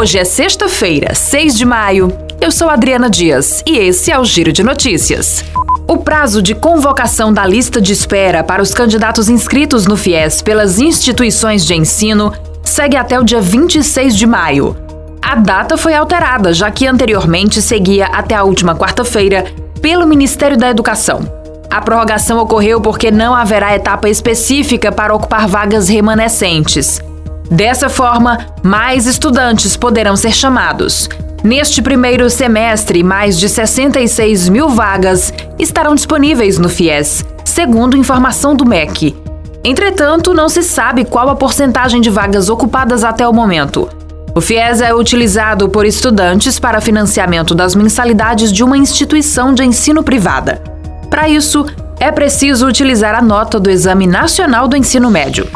Hoje é sexta-feira, 6 de maio. Eu sou Adriana Dias e esse é o Giro de Notícias. O prazo de convocação da lista de espera para os candidatos inscritos no FIES pelas instituições de ensino segue até o dia 26 de maio. A data foi alterada, já que anteriormente seguia até a última quarta-feira pelo Ministério da Educação. A prorrogação ocorreu porque não haverá etapa específica para ocupar vagas remanescentes. Dessa forma, mais estudantes poderão ser chamados. Neste primeiro semestre, mais de 66 mil vagas estarão disponíveis no FIES, segundo informação do MEC. Entretanto, não se sabe qual a porcentagem de vagas ocupadas até o momento. O FIES é utilizado por estudantes para financiamento das mensalidades de uma instituição de ensino privada. Para isso, é preciso utilizar a nota do Exame Nacional do Ensino Médio.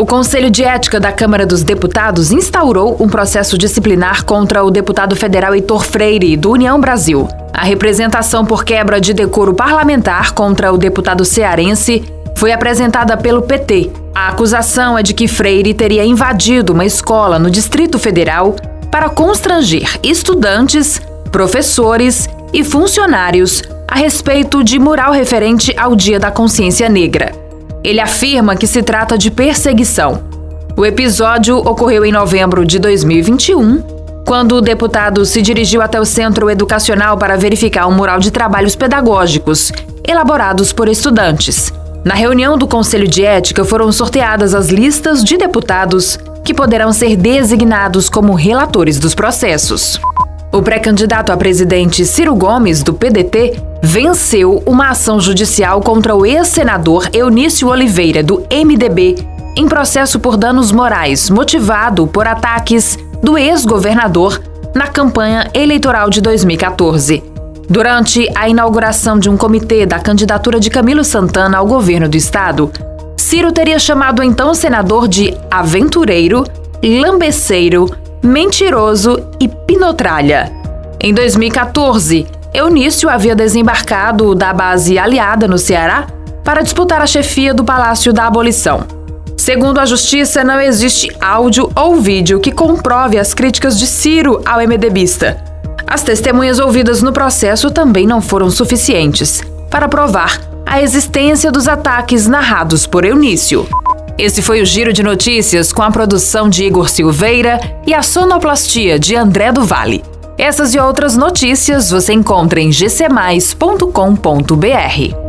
O Conselho de Ética da Câmara dos Deputados instaurou um processo disciplinar contra o deputado federal Heitor Freire, do União Brasil. A representação por quebra de decoro parlamentar contra o deputado cearense foi apresentada pelo PT. A acusação é de que Freire teria invadido uma escola no Distrito Federal para constranger estudantes, professores e funcionários a respeito de mural referente ao Dia da Consciência Negra. Ele afirma que se trata de perseguição. O episódio ocorreu em novembro de 2021, quando o deputado se dirigiu até o centro educacional para verificar um mural de trabalhos pedagógicos elaborados por estudantes. Na reunião do Conselho de Ética foram sorteadas as listas de deputados que poderão ser designados como relatores dos processos. O pré-candidato a presidente Ciro Gomes, do PDT, venceu uma ação judicial contra o ex-senador Eunício Oliveira, do MDB, em processo por danos morais, motivado por ataques do ex-governador na campanha eleitoral de 2014. Durante a inauguração de um comitê da candidatura de Camilo Santana ao governo do estado, Ciro teria chamado então o senador de aventureiro, lambeceiro, mentiroso e pinotralha. Em 2014, Eunício havia desembarcado da base aliada no Ceará para disputar a chefia do Palácio da Abolição. Segundo a Justiça, não existe áudio ou vídeo que comprove as críticas de Ciro ao MDBista. As testemunhas ouvidas no processo também não foram suficientes para provar a existência dos ataques narrados por Eunício. Esse foi o Giro de Notícias com a produção de Igor Silveira e a sonoplastia de André do Vale. Essas e outras notícias você encontra em gcmais.com.br.